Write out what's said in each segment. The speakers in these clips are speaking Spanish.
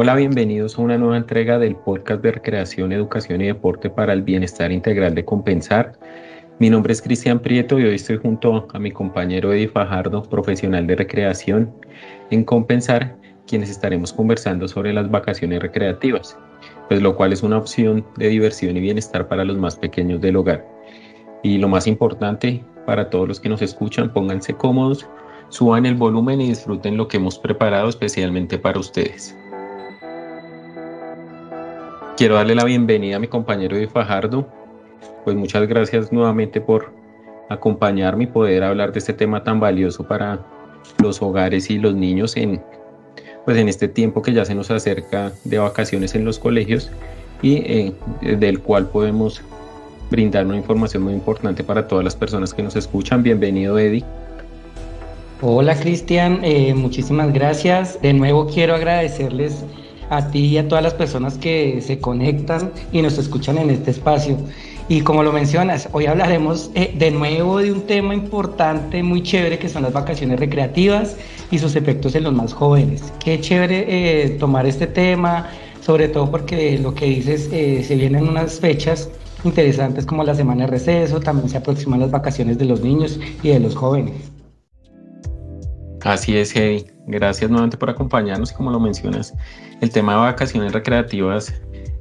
Hola, bienvenidos a una nueva entrega del podcast de recreación, educación y deporte para el bienestar integral de Compensar. Mi nombre es Cristian Prieto y hoy estoy junto a mi compañero Eddie Fajardo, profesional de recreación en Compensar, quienes estaremos conversando sobre las vacaciones recreativas, pues lo cual es una opción de diversión y bienestar para los más pequeños del hogar. Y lo más importante para todos los que nos escuchan, pónganse cómodos, suban el volumen y disfruten lo que hemos preparado especialmente para ustedes. Quiero darle la bienvenida a mi compañero de Fajardo. Pues muchas gracias nuevamente por acompañarme y poder hablar de este tema tan valioso para los hogares y los niños en, pues en este tiempo que ya se nos acerca de vacaciones en los colegios y eh, del cual podemos brindar una información muy importante para todas las personas que nos escuchan. Bienvenido, Eddie. Hola, Cristian. Eh, muchísimas gracias. De nuevo quiero agradecerles a ti y a todas las personas que se conectan y nos escuchan en este espacio. Y como lo mencionas, hoy hablaremos eh, de nuevo de un tema importante, muy chévere, que son las vacaciones recreativas y sus efectos en los más jóvenes. Qué chévere eh, tomar este tema, sobre todo porque lo que dices, eh, se vienen unas fechas interesantes como la semana de receso, también se aproximan las vacaciones de los niños y de los jóvenes. Así es, Eddie. Gracias nuevamente por acompañarnos y como lo mencionas, el tema de vacaciones recreativas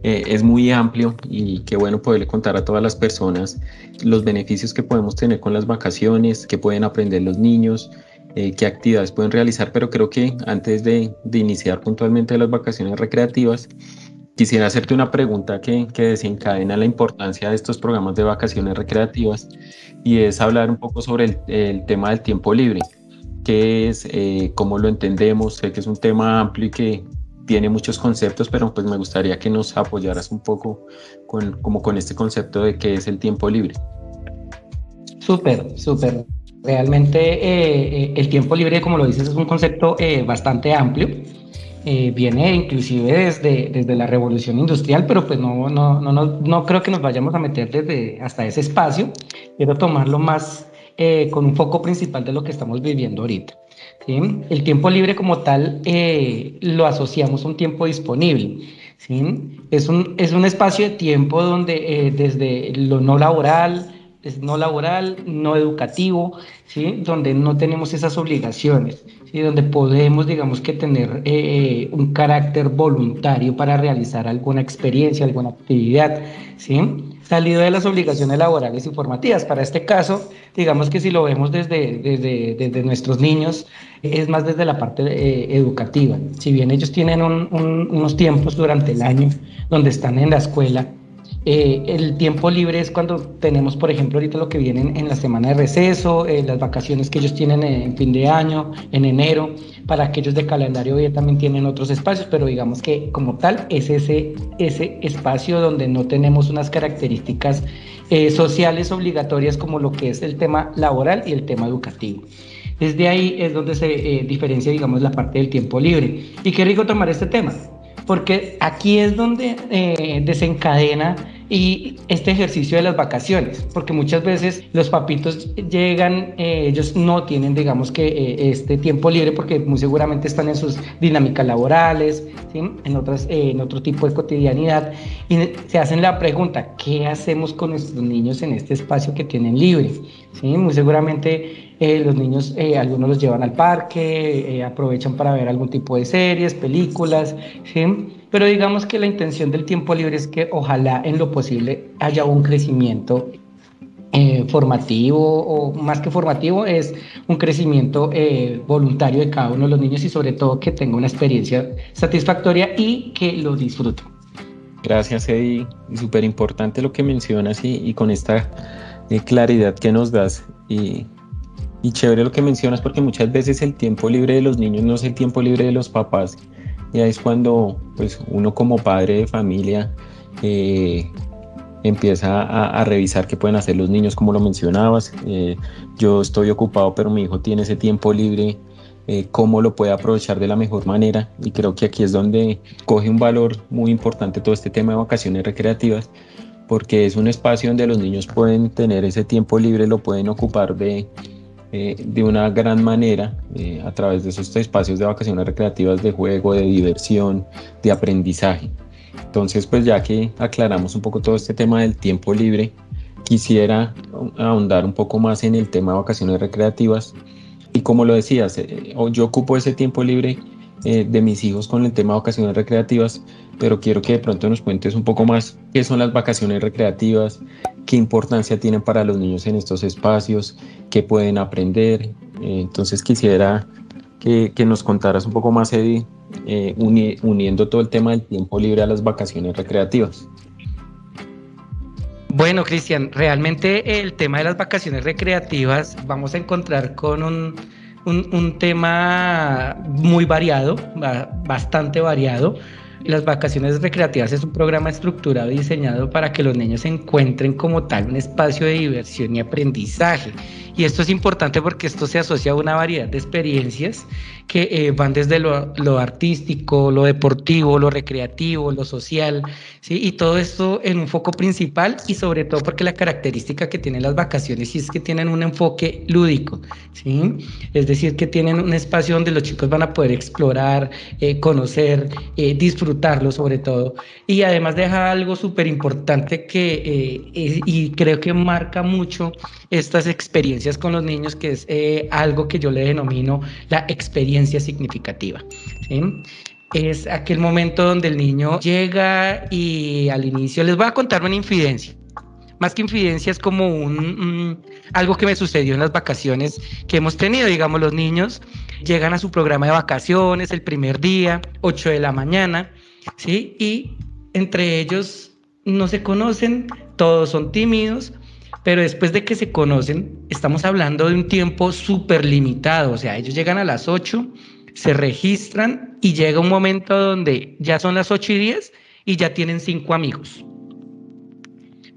eh, es muy amplio y qué bueno poderle contar a todas las personas los beneficios que podemos tener con las vacaciones, que pueden aprender los niños, eh, qué actividades pueden realizar, pero creo que antes de, de, iniciar puntualmente las vacaciones recreativas, quisiera hacerte una pregunta que, que desencadena la importancia de estos programas de vacaciones recreativas y es hablar un poco sobre el, el tema del tiempo libre qué es, eh, cómo lo entendemos. Sé que es un tema amplio y que tiene muchos conceptos, pero pues me gustaría que nos apoyaras un poco con, como con este concepto de qué es el tiempo libre. Súper, súper. Realmente eh, eh, el tiempo libre, como lo dices, es un concepto bastante amplio. viene inclusive desde, desde la revolución industrial, pero pues no, no, no, no, creo que nos vayamos a meter desde hasta ese espacio. Quiero tomarlo más eh, con un foco principal de lo que estamos viviendo ahorita. El tiempo libre como tal eh, lo asociamos a un tiempo disponible. ¿sí? Es, un, es un espacio de tiempo donde eh, desde lo no laboral, no laboral, no educativo, ¿sí? donde no tenemos esas obligaciones, ¿sí? donde podemos, digamos que tener un carácter voluntario para realizar alguna experiencia, alguna actividad. ¿sí? Salido de las obligaciones laborales y formativas. Para este caso, digamos que si lo vemos desde, desde, desde nuestros niños, es más desde la parte eh, educativa. Si bien ellos tienen unos tiempos durante el año donde están en la escuela, eh, el tiempo libre es cuando tenemos, por ejemplo, ahorita lo que vienen en la semana de receso, eh, las vacaciones que ellos tienen en fin de año, en enero. Para aquellos de calendario B también tienen otros espacios, pero digamos que como tal es ese, ese espacio donde no tenemos unas características eh, sociales obligatorias como lo que es el tema laboral y el tema educativo. Desde ahí es donde se diferencia, digamos, la parte del tiempo libre. Y qué rico tomar este tema, porque aquí es donde desencadena y este ejercicio de las vacaciones, porque muchas veces los papitos llegan, eh, ellos no tienen, digamos que, eh, este tiempo libre porque muy seguramente están en sus dinámicas laborales, en, otras, eh, en otro tipo de cotidianidad, y se hacen la pregunta, ¿qué hacemos con nuestros niños en este espacio que tienen libre? ¿Sí? Muy seguramente los niños, algunos los llevan al parque, aprovechan para ver algún tipo de series, películas, ¿sí? Pero digamos que la intención del tiempo libre es que ojalá en lo posible haya un crecimiento eh, formativo o más que formativo es un crecimiento eh, voluntario de cada uno de los niños y sobre todo que tenga una experiencia satisfactoria y que lo disfrute. Gracias Eddie, súper importante lo que mencionas y, con esta eh, claridad que nos das y, y chévere lo que mencionas porque muchas veces el tiempo libre de los niños no es el tiempo libre de los papás y ahí es cuando pues, uno como padre de familia eh, empieza a, revisar qué pueden hacer los niños, como lo mencionabas. Eh, yo estoy ocupado, pero mi hijo tiene ese tiempo libre, eh, cómo lo puede aprovechar de la mejor manera. Y creo que aquí es donde coge un valor muy importante todo este tema de vacaciones recreativas, porque es un espacio donde los niños pueden tener ese tiempo libre, lo pueden ocupar de, eh, de una gran manera eh, a través de esos espacios de vacaciones recreativas, de juego, de diversión, de aprendizaje. Entonces, pues ya que aclaramos un poco todo este tema del tiempo libre, quisiera ahondar un poco más en el tema de vacaciones recreativas. Y como lo decías, eh, yo ocupo ese tiempo libre de mis hijos con el tema de vacaciones recreativas, pero quiero que de pronto nos cuentes un poco más qué son las vacaciones recreativas, qué importancia tienen para los niños en estos espacios, qué pueden aprender. Eh, entonces quisiera que, nos contaras un poco más, Eddie, eh, uniendo todo el tema del tiempo libre a las vacaciones recreativas. Bueno, Cristian, realmente el tema de las vacaciones recreativas vamos a encontrar con un, un tema muy variado, bastante variado las vacaciones recreativas es un programa estructurado y diseñado para que los niños encuentren como tal un espacio de diversión y aprendizaje. Y esto es importante porque esto se asocia a una variedad de experiencias que eh, van desde lo, artístico, lo deportivo, lo recreativo, lo social, ¿sí? y todo esto en un foco principal y sobre todo porque la característica que tienen las vacaciones es que tienen un enfoque lúdico, ¿sí? es decir, que tienen un espacio donde los chicos van a poder explorar, eh, conocer, eh, disfrutarlo sobre todo, y además deja algo súper importante que, y creo que marca mucho estas experiencias con los niños, que es algo que yo le denomino la experiencia significativa. Es aquel momento donde el niño llega y al inicio les voy a contar una infidencia. Más que infidencia es como un, algo que me sucedió en las vacaciones que hemos tenido. Digamos, los niños llegan a su programa de vacaciones el primer día, 8 de la mañana, ¿sí? Y entre ellos no se conocen, todos son tímidos, pero después de que se conocen, estamos hablando de un tiempo súper limitado, o sea, ellos llegan a las 8, se registran y llega un momento donde ya son las 8 y 10 y ya tienen cinco amigos.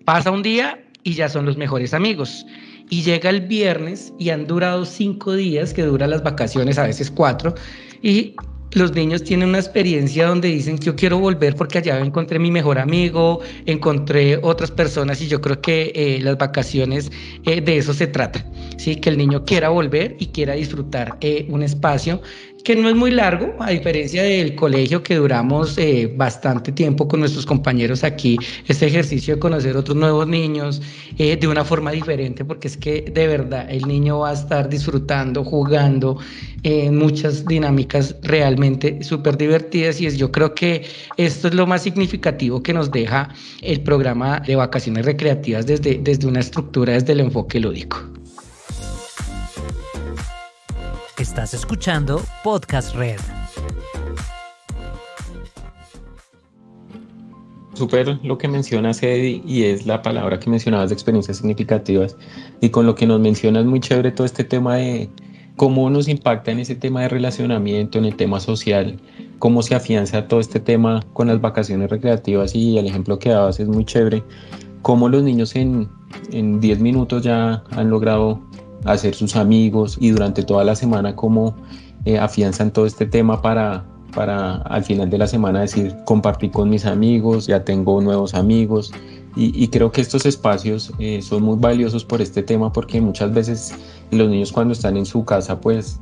Pasa un día y ya son los mejores amigos. Y llega el viernes y han durado cinco días, que duran las vacaciones, a veces cuatro, y los niños tienen una experiencia donde dicen yo quiero volver porque allá encontré mi mejor amigo, encontré otras personas y yo creo que eh, las vacaciones eh, de eso se trata, ¿sí? que el niño quiera volver y quiera disfrutar eh, un espacio que no es muy largo, a diferencia del colegio que duramos eh, bastante tiempo con nuestros compañeros aquí, este ejercicio de conocer otros nuevos niños eh, de una forma diferente, porque es que de verdad el niño va a estar disfrutando, jugando en muchas dinámicas realmente súper divertidas y es, yo creo que esto es lo más significativo que nos deja el programa de vacaciones recreativas desde, desde una estructura, desde el enfoque lúdico. Estás escuchando Podcast Red. Súper lo que mencionas, Eddie, y es la palabra que mencionabas de experiencias significativas. Y con lo que nos mencionas, muy chévere todo este tema de cómo nos impacta en ese tema de relacionamiento, en el tema social, cómo se afianza todo este tema con las vacaciones recreativas. Y el ejemplo que dabas es muy chévere. Cómo los niños en 10 minutos ya han logrado hacer sus amigos y durante toda la semana cómo eh, afianzan todo este tema para, para al final de la semana decir compartí con mis amigos, ya tengo nuevos amigos. Y, creo que estos espacios eh, son muy valiosos por este tema porque muchas veces los niños cuando están en su casa pues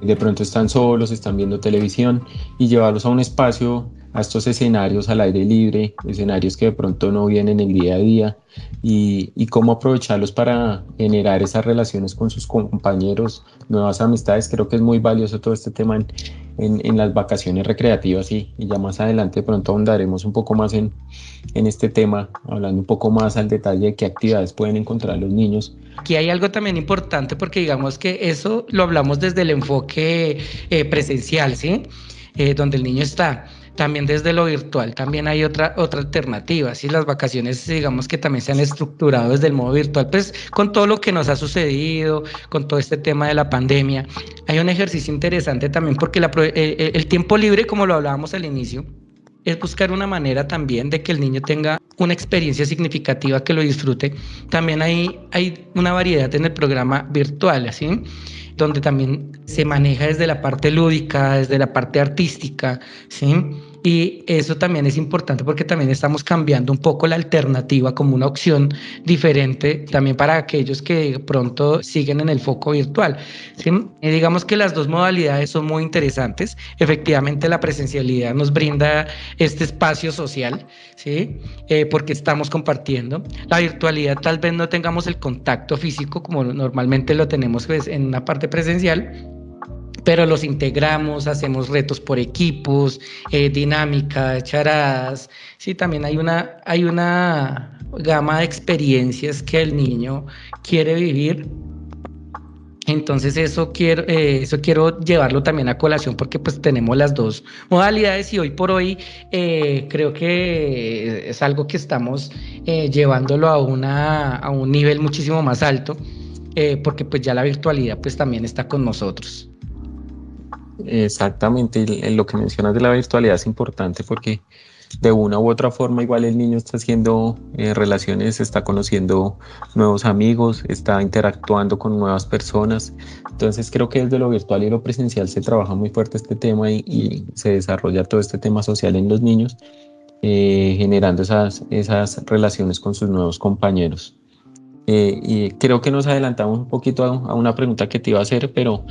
de pronto están solos, están viendo televisión y llevarlos a un espacio a estos escenarios al aire libre, escenarios que de pronto no vienen el día a día y, y, cómo aprovecharlos para generar esas relaciones con sus compañeros, nuevas amistades. Creo que es muy valioso todo este tema en, en, las vacaciones recreativas y, y, ya más adelante de pronto ahondaremos un poco más en, en este tema, hablando un poco más al detalle de qué actividades pueden encontrar los niños. Aquí hay algo también importante porque digamos que eso lo hablamos desde el enfoque eh, presencial, ¿sí? Eh, donde el niño está también desde lo virtual también hay otra, otra alternativa. Si las vacaciones, digamos que también se han estructurado desde el modo virtual, pues con todo lo que nos ha sucedido, con todo este tema de la pandemia, hay un ejercicio interesante también porque la, el, el tiempo libre, como lo hablábamos al inicio, es buscar una manera también de que el niño tenga una experiencia significativa, que lo disfrute. También hay, hay una variedad en el programa virtual, ¿así? Donde también se maneja desde la parte lúdica, desde la parte artística, ¿sí? Y eso también es importante porque también estamos cambiando un poco la alternativa como una opción diferente también para aquellos que pronto siguen en el foco virtual. Y digamos que las dos modalidades son muy interesantes. Efectivamente, la presencialidad nos brinda este espacio social, ¿sí? Eh, porque estamos compartiendo. La virtualidad tal vez no tengamos el contacto físico como normalmente lo tenemos pues, en una parte presencial, pero los integramos, hacemos retos por equipos, eh, dinámica, charadas. Sí, también hay una, hay una gama de experiencias que el niño quiere vivir. Entonces eso quiero, eh, eso quiero llevarlo también a colación porque pues tenemos las dos modalidades y hoy por hoy eh, creo que es algo que estamos llevándolo a, una, a un nivel muchísimo más alto porque pues ya la virtualidad pues también está con nosotros. Exactamente, lo que mencionas de la virtualidad es importante porque de una u otra forma igual el niño está haciendo eh, relaciones, está conociendo nuevos amigos, está interactuando con nuevas personas. Entonces creo que desde lo virtual y lo presencial se trabaja muy fuerte este tema y, se desarrolla todo este tema social en los niños, eh, generando esas, esas relaciones con sus nuevos compañeros. Eh, y creo que nos adelantamos un poquito a, una pregunta que te iba a hacer, pero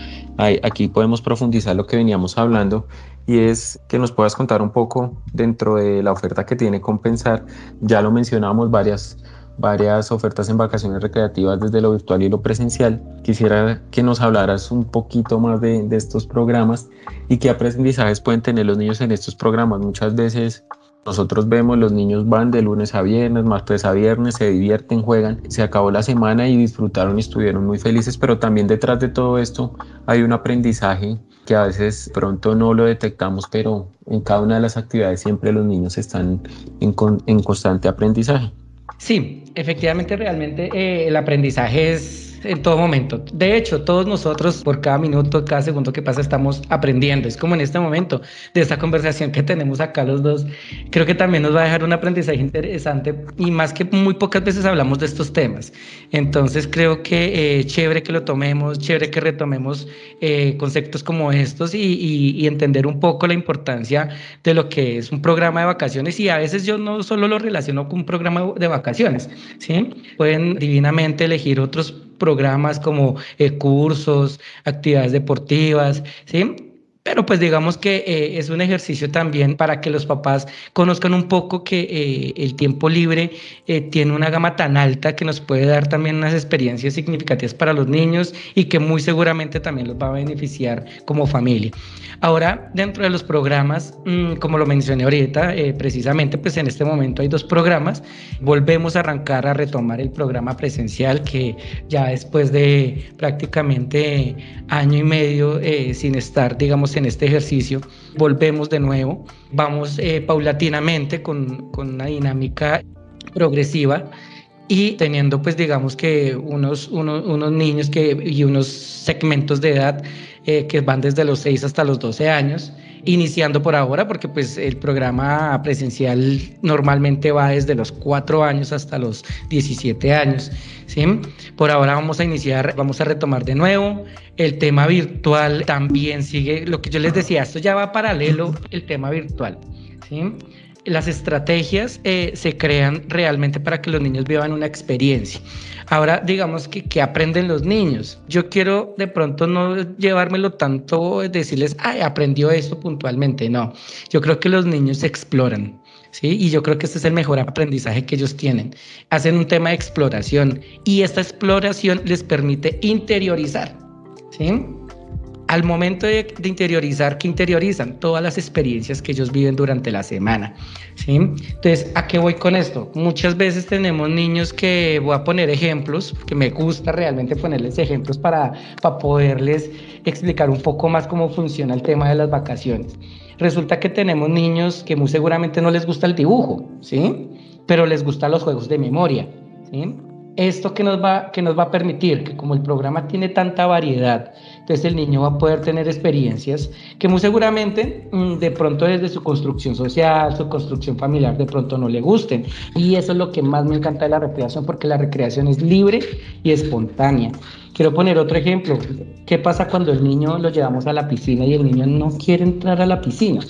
aquí podemos profundizar lo que veníamos hablando y es que nos puedas contar un poco dentro de la oferta que tiene Compensar. Ya lo mencionamos, varias, varias ofertas en vacaciones recreativas desde lo virtual y lo presencial. Quisiera que nos hablaras un poquito más de, de estos programas y qué aprendizajes pueden tener los niños en estos programas. Muchas veces nosotros vemos, los niños van de lunes a viernes, martes a viernes, se divierten, juegan, se acabó la semana y disfrutaron y estuvieron muy felices, pero también detrás de todo esto hay un aprendizaje que a veces pronto no lo detectamos, pero en cada una de las actividades siempre los niños están en, en constante aprendizaje. Sí, efectivamente, realmente eh, el aprendizaje es en todo momento. De hecho, todos nosotros por cada minuto, cada segundo que pasa estamos aprendiendo. Es como en este momento de esta conversación que tenemos acá los dos. Creo que también nos va a dejar un aprendizaje interesante y más que muy pocas veces hablamos de estos temas. Entonces creo que eh, chévere que lo tomemos, chévere que retomemos eh, conceptos como estos y, y, entender un poco la importancia de lo que es un programa de vacaciones y a veces yo no solo lo relaciono con un programa de vacaciones, ¿sí? Pueden divinamente elegir otros programas como eh, cursos, actividades deportivas, ¿sí? Pero pues digamos que eh, es un ejercicio también para que los papás conozcan un poco que eh, el tiempo libre tiene una gama tan alta que nos puede dar también unas experiencias significativas para los niños y que muy seguramente también los va a beneficiar como familia. Ahora, dentro de los programas, mm, como lo mencioné ahorita, eh, precisamente, pues en este momento hay dos programas. Volvemos a arrancar a retomar el programa presencial que ya después de prácticamente año y medio eh, sin estar, digamos, en este ejercicio, volvemos de nuevo. Vamos eh, paulatinamente con, con una dinámica progresiva y teniendo pues digamos que unos, unos, niños que, y unos segmentos de edad eh, que van desde los 6 hasta los 12 años, iniciando por ahora, porque pues el programa presencial normalmente va desde los 4 años hasta los 17 años. ¿sí? Por ahora vamos a iniciar, vamos a retomar de nuevo. El tema virtual también sigue, lo que yo les decía, esto ya va paralelo el tema virtual. ¿sí? Las estrategias eh, se crean realmente para que los niños vivan una experiencia. Ahora, digamos que, ¿qué aprenden los niños? Yo quiero de pronto no llevármelo tanto, decirles, ay, aprendió esto puntualmente. No, yo creo que los niños exploran. ¿Sí? Y yo creo que este es el mejor aprendizaje que ellos tienen. Hacen un tema de exploración y esta exploración les permite interiorizar. ¿sí? Al momento de, interiorizar, que interiorizan todas las experiencias que ellos viven durante la semana. ¿sí? Entonces, ¿a qué voy con esto? Muchas veces tenemos niños que voy a poner ejemplos, que me gusta realmente ponerles ejemplos para, para poderles explicar un poco más cómo funciona el tema de las vacaciones. Resulta que tenemos niños que muy seguramente no les gusta el dibujo, ¿sí? Pero les gustan los juegos de memoria, ¿sí? Esto que nos va que nos va a permitir que como el programa tiene tanta variedad, entonces el niño va a poder tener experiencias que muy seguramente mm, de pronto desde su construcción social, su construcción familiar de pronto no le gusten. Y eso es lo que más me encanta de la recreación porque la recreación es libre y espontánea. Quiero poner otro ejemplo. ¿Qué pasa cuando el niño lo llevamos a la piscina y el niño no quiere entrar a la piscina?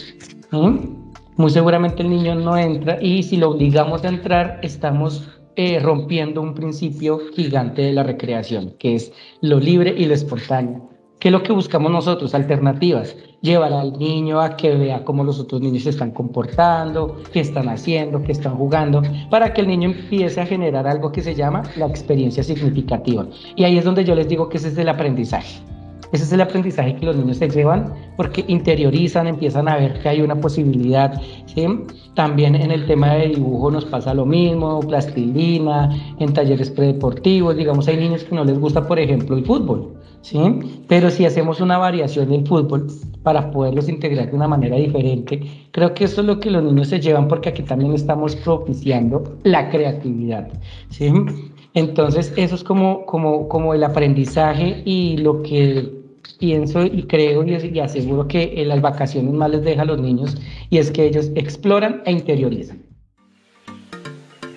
¿Mm? muy seguramente el niño no entra y si lo obligamos a entrar, estamos eh, rompiendo un principio gigante de la recreación, que es lo libre y lo espontáneo. ¿Qué es lo que buscamos nosotros? Alternativas. Llevar al niño a que vea cómo los otros niños se están comportando, qué están haciendo, qué están jugando, para que el niño empiece a generar algo que se llama la experiencia significativa. Y ahí es donde yo les digo que ese es el aprendizaje. Ese es el aprendizaje que los niños se llevan porque interiorizan, empiezan a ver que hay una posibilidad. También en el tema de dibujo nos pasa lo mismo, plastilina, en talleres predeportivos, digamos, hay niños que no les gusta, por ejemplo, el fútbol. ¿sí? Pero si hacemos una variación del fútbol para poderlos integrar de una manera diferente, creo que eso es lo que los niños se llevan porque aquí también estamos propiciando la creatividad, ¿sí? Entonces, eso es como, como, como el aprendizaje y lo que pienso y creo y, aseguro que en las vacaciones más les deja a los niños y es que ellos exploran e interiorizan.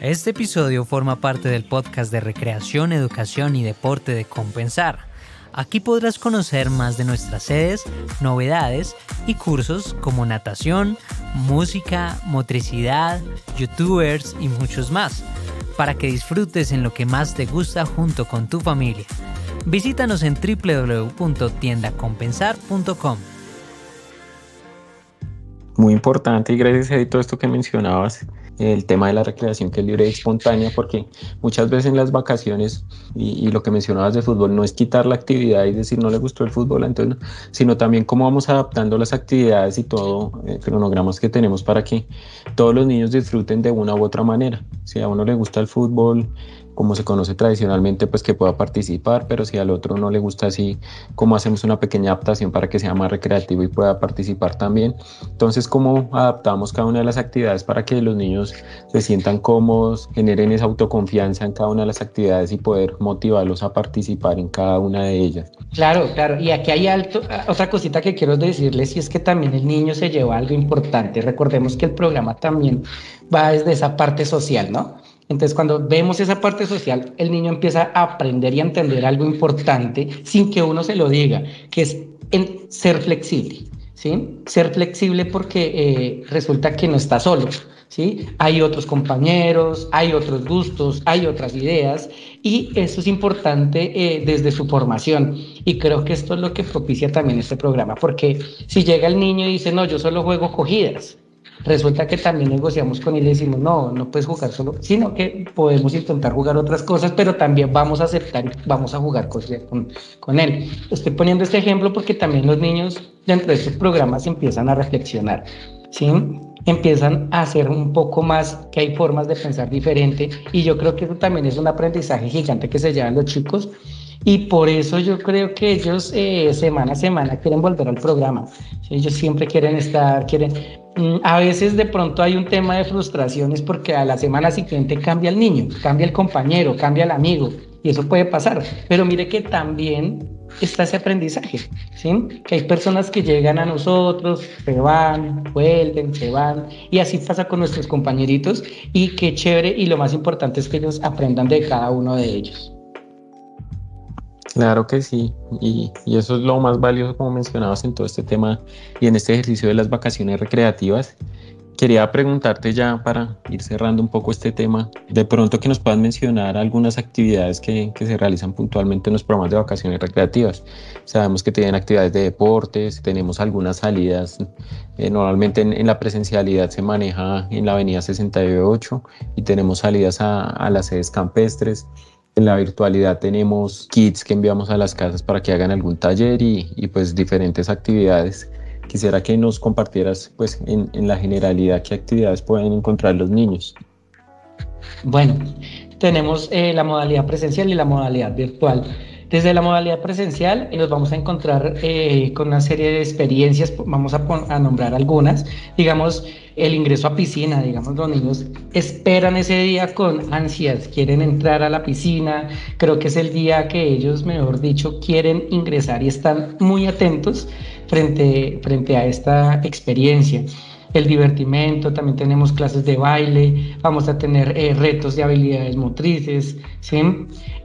Este episodio forma parte del podcast de recreación, educación y deporte de Compensar. Aquí podrás conocer más de nuestras sedes, novedades y cursos como natación, música, motricidad, youtubers y muchos más, para que disfrutes en lo que más te gusta junto con tu familia. Visítanos en www.tiendacompensar.com. Muy importante y gracias a todo esto que mencionabas, el tema de la recreación que es libre y espontánea, porque muchas veces en las vacaciones, y, lo que mencionabas de fútbol, no es quitar la actividad y decir no le gustó el fútbol, entonces, sino también cómo vamos adaptando las actividades y todo, eh, cronogramas que tenemos para que todos los niños disfruten de una u otra manera. Si a uno le gusta el fútbol, como se conoce tradicionalmente, pues que pueda participar, pero si al otro no le gusta así, como hacemos una pequeña adaptación para que sea más recreativo y pueda participar también. Entonces, ¿cómo adaptamos cada una de las actividades para que los niños se sientan cómodos, generen esa autoconfianza en cada una de las actividades y poder motivarlos a participar en cada una de ellas? Claro, claro. Y aquí hay alto, otra cosita que quiero decirles y es que también el niño se lleva algo importante. Recordemos que el programa también va desde esa parte social, ¿no? Entonces, cuando vemos esa parte social, el niño empieza a aprender y a entender algo importante sin que uno se lo diga, que es en ser flexible, ¿sí? Ser flexible porque eh, resulta que no está solo, ¿sí? Hay otros compañeros, hay otros gustos, hay otras ideas y eso es importante eh, desde su formación. Y creo que esto es lo que propicia también este programa, porque si llega el niño y dice, no, yo solo juego cogidas, resulta que también negociamos con él y decimos, no, no puedes jugar solo, sino que podemos intentar jugar otras cosas, pero también vamos a aceptar, vamos a jugar con, con él. Estoy poniendo este ejemplo porque también los niños dentro de estos programas empiezan a reflexionar, ¿sí? empiezan a hacer un poco más, que hay formas de pensar diferente y yo creo que eso también es un aprendizaje gigante que se llevan los chicos y por eso yo creo que ellos eh, semana a semana quieren volver al programa. Ellos siempre quieren estar, quieren... Mm, a veces de pronto hay un tema de frustraciones porque a la semana siguiente cambia el niño, cambia el compañero, cambia el amigo. Y eso puede pasar. Pero mire que también está ese aprendizaje, ¿sí? Que hay personas que llegan a nosotros, se van, vuelven, se van, y así pasa con nuestros compañeritos, y qué chévere, y lo más importante es que ellos aprendan de cada uno de ellos. Claro que sí, y, eso es lo más valioso como mencionabas en todo este tema y en este ejercicio de las vacaciones recreativas. Quería preguntarte ya para ir cerrando un poco este tema, de pronto que nos puedan mencionar algunas actividades que, que se realizan puntualmente en los programas de vacaciones recreativas. Sabemos que tienen actividades de deportes, tenemos algunas salidas, eh, normalmente en, la presencialidad se maneja en la avenida 68 y tenemos salidas a, a las sedes campestres. En la virtualidad tenemos kits que enviamos a las casas para que hagan algún taller y, pues diferentes actividades. Quisiera que nos compartieras pues en, en la generalidad qué actividades pueden encontrar los niños. Bueno, tenemos eh, la modalidad presencial y la modalidad virtual. Desde la modalidad presencial nos vamos a encontrar eh, con una serie de experiencias, vamos a, a, nombrar algunas, digamos el ingreso a piscina, digamos los niños esperan ese día con ansias, quieren entrar a la piscina, creo que es el día que ellos, mejor dicho, quieren ingresar y están muy atentos frente, frente a esta experiencia. El divertimento, también tenemos clases de baile, vamos a tener eh, retos de habilidades motrices, ¿sí?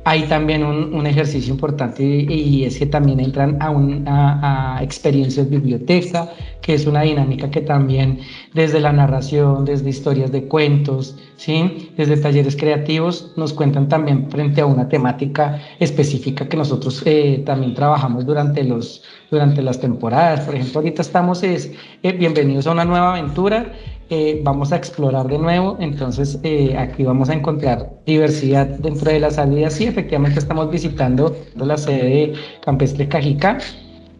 Hay también un, un ejercicio importante y, es que también entran a, un, a, a experiencias biblioteca, que es una dinámica que también desde la narración, desde historias de cuentos, ¿sí? desde talleres creativos, nos cuentan también frente a una temática específica que nosotros eh, también trabajamos durante, los, durante las temporadas. Por ejemplo, ahorita estamos, es, eh, bienvenidos a una nueva aventura. Eh, vamos a explorar de nuevo, entonces aquí vamos a encontrar diversidad dentro de las salidas. Sí, efectivamente estamos visitando la sede de Campestre Cajicá,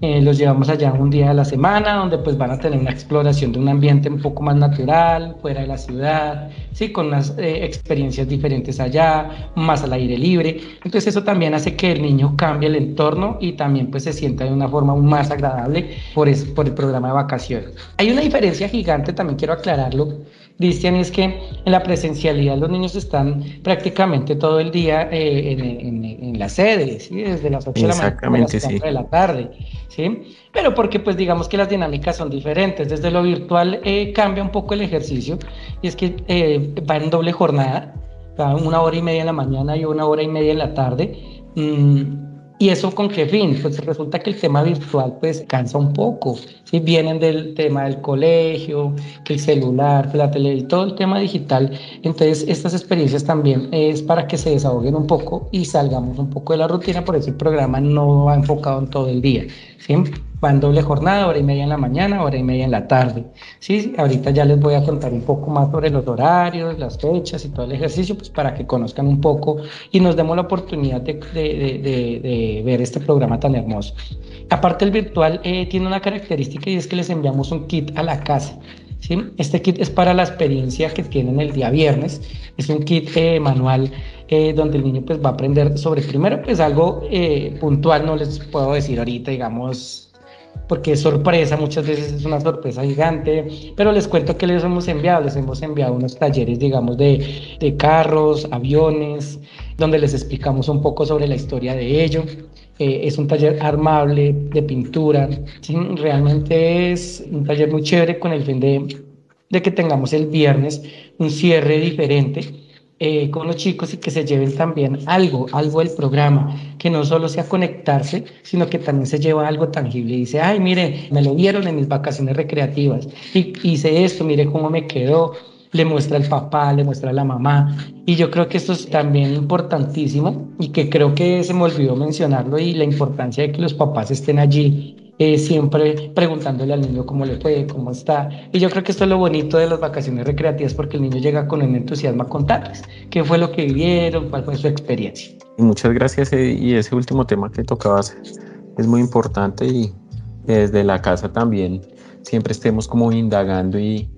eh, los llevamos allá un día a la semana, donde pues van a tener una exploración de un ambiente un poco más natural, fuera de la ciudad, sí, con unas eh, experiencias diferentes allá, más al aire libre. Entonces eso también hace que el niño cambie el entorno y también pues se sienta de una forma aún más agradable por, por el programa de vacaciones. Hay una diferencia gigante, también quiero aclararlo, Cristian, es que en la presencialidad los niños están prácticamente todo el día eh, en, en, la sede, ¿sí? desde las 8 de la mañana hasta las 4 de la tarde. ¿sí? Pero porque pues digamos que las dinámicas son diferentes. Desde lo virtual eh, cambia un poco el ejercicio y es que eh, va en doble jornada, una hora y media en la mañana y una hora y media en la tarde. Mm, ¿Y eso con qué fin? Pues resulta que el tema virtual pues cansa un poco. ¿sí? Vienen del tema del colegio, que el celular, la tele, todo el tema digital. Entonces estas experiencias también es para que se desahoguen un poco y salgamos un poco de la rutina. Por eso el programa no va enfocado en todo el día. ¿Sí? van doble jornada, hora y media en la mañana, hora y media en la tarde. Sí, ahorita ya les voy a contar un poco más sobre los horarios, las fechas y todo el ejercicio, pues para que conozcan un poco y nos demos la oportunidad de, de, de, ver este programa tan hermoso. Aparte el virtual eh, tiene una característica y es que les enviamos un kit a la casa. Este kit es para la experiencia que tienen el día viernes. Es un kit eh, manual eh, donde el niño pues va a aprender sobre primero pues algo puntual, no les puedo decir ahorita, digamos porque es sorpresa, muchas veces es una sorpresa gigante, pero les cuento que les hemos enviado, les hemos enviado unos talleres, digamos, de, de carros, aviones, donde les explicamos un poco sobre la historia de ello. Eh, es un taller armable de pintura, realmente es un taller muy chévere con el fin de, de que tengamos el viernes un cierre diferente eh, con los chicos y que se lleven también algo, algo del programa, que no solo sea conectarse, sino que también se lleva algo tangible. Y dice, ay, mire, me lo dieron en mis vacaciones recreativas. Y hice esto, mire cómo me quedó, le muestra al papá, le muestra la mamá. Y yo creo que esto es también importantísimo y que creo que se me olvidó mencionarlo y la importancia de que los papás estén allí eh, siempre preguntándole al niño cómo le fue, cómo está. Y yo creo que esto es lo bonito de las vacaciones recreativas porque el niño llega con un entusiasmo a contarles qué fue lo que vivieron, cuál fue su experiencia. Muchas gracias. Eh, y ese último tema que tocabas es muy importante y desde la casa también siempre estemos como indagando y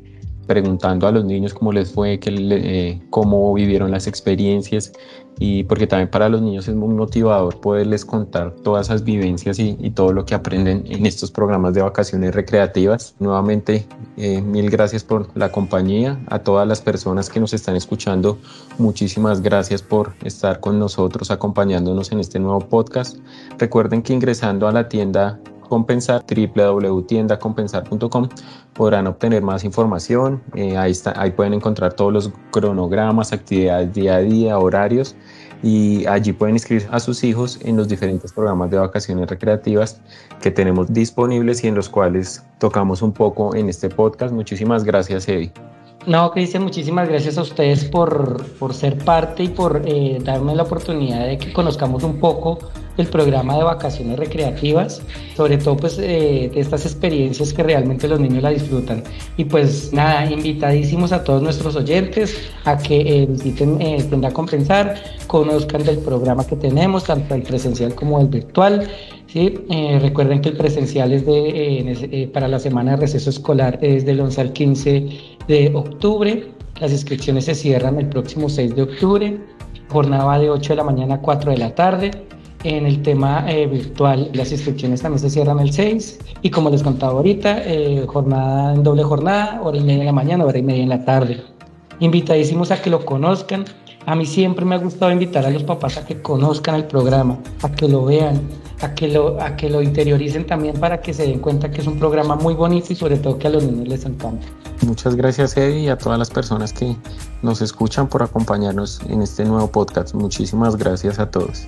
preguntando a los niños cómo les fue, qué, eh, cómo vivieron las experiencias y porque también para los niños es muy motivador poderles contar todas esas vivencias y, todo lo que aprenden en estos programas de vacaciones recreativas. Nuevamente, eh, mil gracias por la compañía, a todas las personas que nos están escuchando, muchísimas gracias por estar con nosotros acompañándonos en este nuevo podcast. Recuerden que ingresando a la tienda compensar www.tiendacompensar.com podrán obtener más información. Eh, ahí, está, ahí pueden encontrar todos los cronogramas actividades día a día horarios y allí pueden inscribir a sus hijos en los diferentes programas de vacaciones recreativas que tenemos disponibles y en los cuales tocamos un poco en este podcast. Muchísimas gracias Eddie no, Cristian, muchísimas gracias a ustedes por, por ser parte y por eh, darme la oportunidad de que conozcamos un poco el programa de vacaciones recreativas, sobre todo pues eh, de estas experiencias que realmente los niños la disfrutan. Y pues nada, invitadísimos a todos nuestros oyentes a que eh, visiten eh, Tienda Compensar, conozcan del programa que tenemos, tanto el presencial como el virtual. ¿sí? recuerden que el presencial es de, para la semana de receso escolar es del 11 al 15 de octubre. Las inscripciones se cierran el próximo 6 de octubre. Jornada de 8 de la mañana a 4 de la tarde. En el tema eh, virtual, las inscripciones también se cierran el 6 y como les contaba ahorita, eh, jornada en doble jornada, hora y media en la mañana, hora y media en la tarde. Invitadísimos a que lo conozcan. A mí siempre me ha gustado invitar a los papás a que conozcan el programa, a que lo vean, a que lo, a que lo interioricen también para que se den cuenta que es un programa muy bonito y sobre todo que a los niños les encanta. Muchas gracias Eddie y a todas las personas que nos escuchan por acompañarnos en este nuevo podcast. Muchísimas gracias a todos.